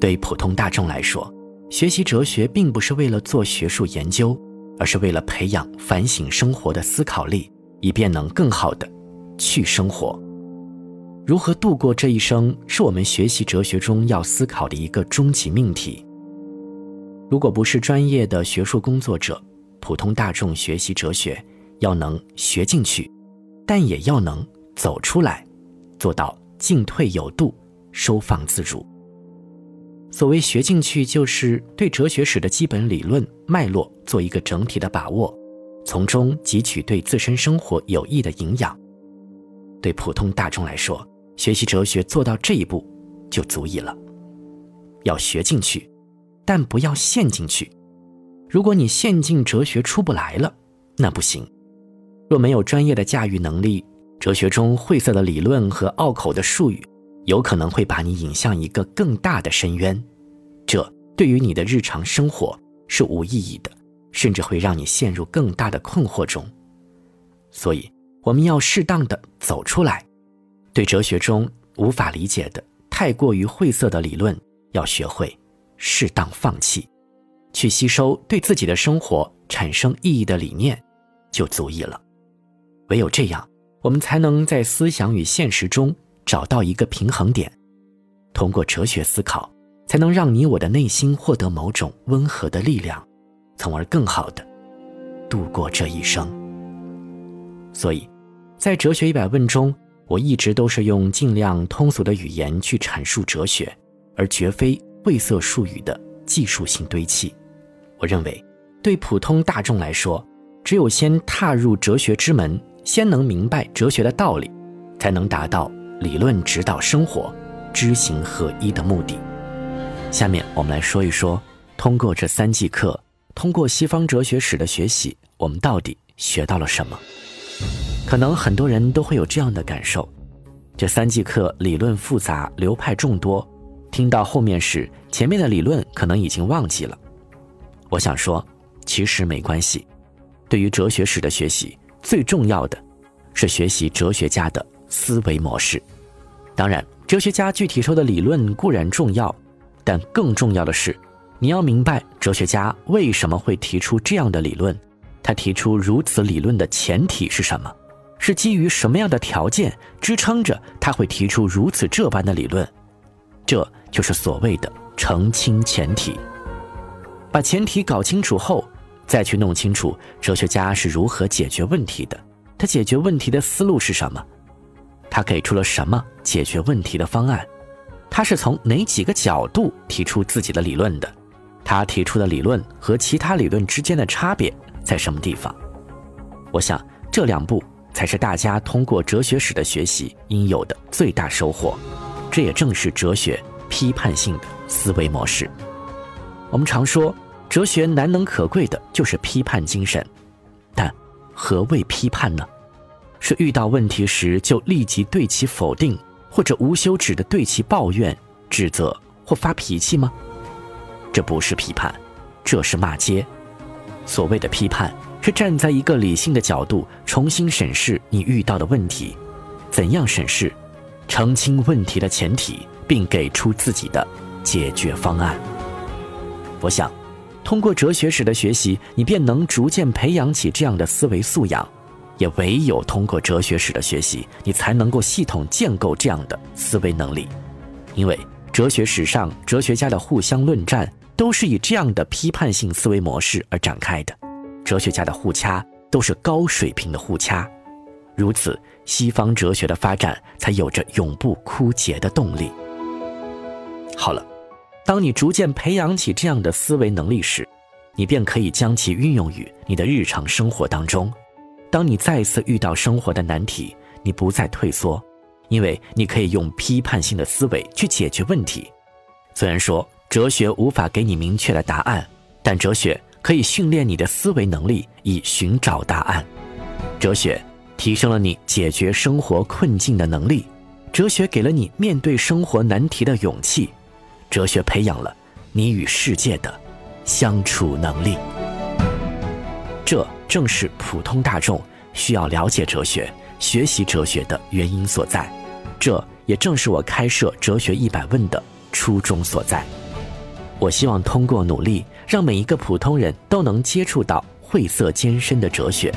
对普通大众来说，学习哲学并不是为了做学术研究，而是为了培养反省生活的思考力，以便能更好的去生活。如何度过这一生，是我们学习哲学中要思考的一个终极命题。如果不是专业的学术工作者，普通大众学习哲学，要能学进去，但也要能走出来，做到进退有度、收放自如。所谓学进去，就是对哲学史的基本理论脉络做一个整体的把握，从中汲取对自身生活有益的营养。对普通大众来说，学习哲学做到这一步就足以了。要学进去。但不要陷进去。如果你陷进哲学出不来了，那不行。若没有专业的驾驭能力，哲学中晦涩的理论和拗口的术语，有可能会把你引向一个更大的深渊。这对于你的日常生活是无意义的，甚至会让你陷入更大的困惑中。所以，我们要适当的走出来。对哲学中无法理解的、太过于晦涩的理论，要学会。适当放弃，去吸收对自己的生活产生意义的理念，就足以了。唯有这样，我们才能在思想与现实中找到一个平衡点。通过哲学思考，才能让你我的内心获得某种温和的力量，从而更好的度过这一生。所以，在《哲学一百问》中，我一直都是用尽量通俗的语言去阐述哲学，而绝非。晦涩术语的技术性堆砌，我认为，对普通大众来说，只有先踏入哲学之门，先能明白哲学的道理，才能达到理论指导生活、知行合一的目的。下面我们来说一说，通过这三季课，通过西方哲学史的学习，我们到底学到了什么？可能很多人都会有这样的感受：这三季课理论复杂，流派众多。听到后面时，前面的理论可能已经忘记了。我想说，其实没关系。对于哲学史的学习，最重要的是学习哲学家的思维模式。当然，哲学家具体说的理论固然重要，但更重要的是，你要明白哲学家为什么会提出这样的理论，他提出如此理论的前提是什么，是基于什么样的条件支撑着他会提出如此这般的理论。这就是所谓的澄清前提。把前提搞清楚后，再去弄清楚哲学家是如何解决问题的，他解决问题的思路是什么，他给出了什么解决问题的方案，他是从哪几个角度提出自己的理论的，他提出的理论和其他理论之间的差别在什么地方？我想这两步才是大家通过哲学史的学习应有的最大收获。这也正是哲学批判性的思维模式。我们常说，哲学难能可贵的就是批判精神，但何谓批判呢？是遇到问题时就立即对其否定，或者无休止的对其抱怨、指责或发脾气吗？这不是批判，这是骂街。所谓的批判，是站在一个理性的角度重新审视你遇到的问题，怎样审视？澄清问题的前提，并给出自己的解决方案。我想，通过哲学史的学习，你便能逐渐培养起这样的思维素养。也唯有通过哲学史的学习，你才能够系统建构这样的思维能力。因为哲学史上哲学家的互相论战，都是以这样的批判性思维模式而展开的。哲学家的互掐，都是高水平的互掐。如此，西方哲学的发展才有着永不枯竭的动力。好了，当你逐渐培养起这样的思维能力时，你便可以将其运用于你的日常生活当中。当你再次遇到生活的难题，你不再退缩，因为你可以用批判性的思维去解决问题。虽然说哲学无法给你明确的答案，但哲学可以训练你的思维能力，以寻找答案。哲学。提升了你解决生活困境的能力，哲学给了你面对生活难题的勇气，哲学培养了你与世界的相处能力。这正是普通大众需要了解哲学、学习哲学的原因所在，这也正是我开设《哲学一百问》的初衷所在。我希望通过努力，让每一个普通人都能接触到晦涩艰深的哲学。